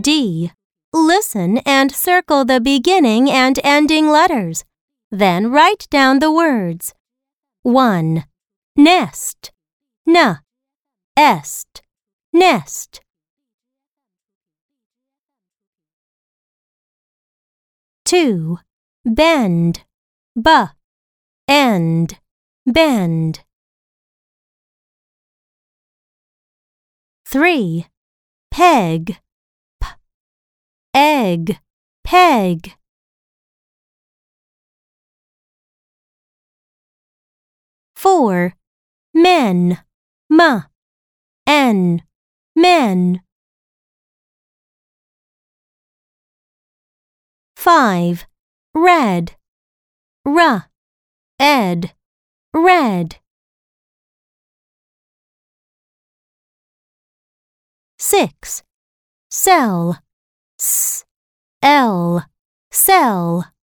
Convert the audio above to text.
D. Listen and circle the beginning and ending letters. Then write down the words. 1. Nest. N. Est. Nest. 2. Bend. B. End. Bend. 3. Peg. P. Egg. Peg. 4. Men. M. N. Men. 5. Red. R. Ed. Red. 6. Cell. S. Cell.